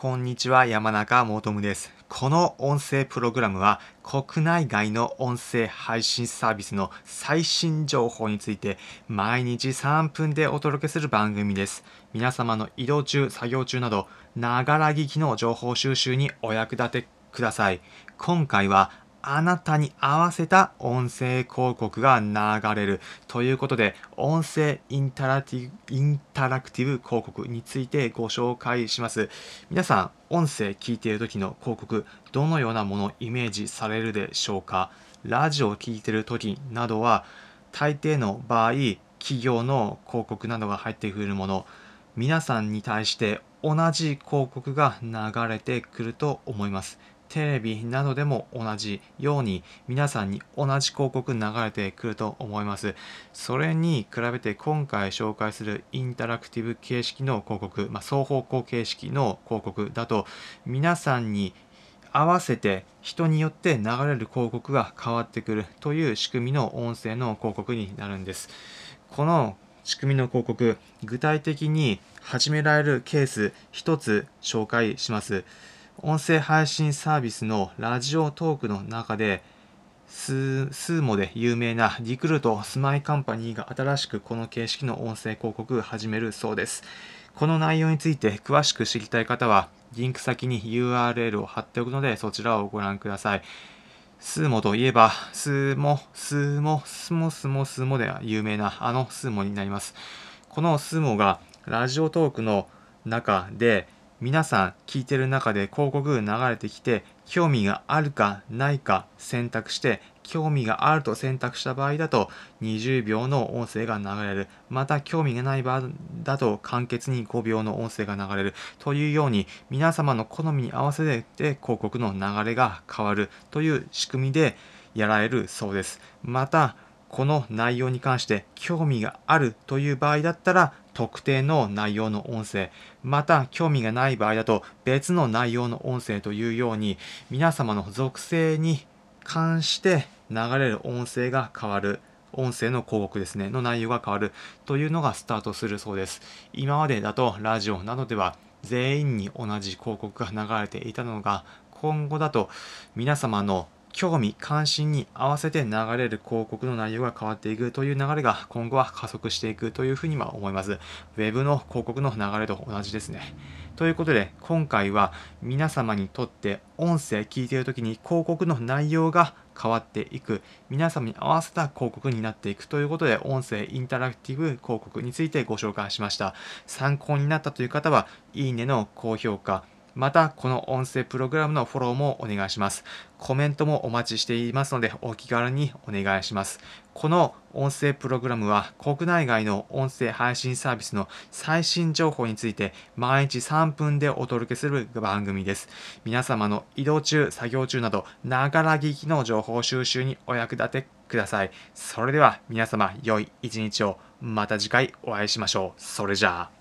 こんにちは、山中もとむです。この音声プログラムは国内外の音声配信サービスの最新情報について毎日3分でお届けする番組です。皆様の移動中、作業中など、ながら聞きの情報収集にお役立てください。今回はあなたに合わせた音声広告が流れる。ということで音声インタラクティブインタラクティブ広告についてご紹介します。皆さん音声聞いている時の広告どのようなものをイメージされるでしょうか？ラジオを聞いている時などは大抵の場合企業の広告などが入ってくるもの。皆さんに対して同じ広告が流れてくると思います。テレビなどでも同じように皆さんに同じ広告流れてくると思います。それに比べて今回紹介するインタラクティブ形式の広告、まあ、双方向形式の広告だと皆さんに合わせて人によって流れる広告が変わってくるという仕組みの音声の広告になるんです。この仕組みの広告具体的に始められるケース一つ紹介します。音声配信サービスのラジオトークの中でススーモで有名なリクルートスマイカンパニーが新しくこの形式の音声広告を始めるそうです。この内容について詳しく知りたい方はリンク先に URL を貼っておくのでそちらをご覧ください。スーモといえば、スーモ、スーモ、スモスモスモで有名なあのスーモになります。このスーモがラジオトークの中で皆さん聞いてる中で広告流れてきて興味があるかないか選択して興味があると選択した場合だと20秒の音声が流れる。また興味がない場合だと簡潔に5秒の音声が流れる。というように皆様の好みに合わせて広告の流れが変わるという仕組みでやられるそうです。またこの内容に関して興味があるという場合だったら特定の内容の音声また興味がない場合だと別の内容の音声というように皆様の属性に関して流れる音声が変わる音声の広告ですねの内容が変わるというのがスタートするそうです。今までだとラジオなどでは全員に同じ広告が流れていたのが今後だと皆様の興味関心に合わせて流れる広告の内容が変わっていくという流れが今後は加速していくというふうには思います。ウェブの広告の流れと同じですね。ということで今回は皆様にとって音声聞いている時に広告の内容が変わっていく皆様に合わせた広告になっていくということで音声インタラクティブ広告についてご紹介しました参考になったという方はいいねの高評価また、この音声プログラムのフォローもお願いします。コメントもお待ちしていますので、お気軽にお願いします。この音声プログラムは、国内外の音声配信サービスの最新情報について、毎日3分でお届けする番組です。皆様の移動中、作業中など、ながら聞きの情報収集にお役立てください。それでは、皆様、良い一日を。また次回お会いしましょう。それじゃあ。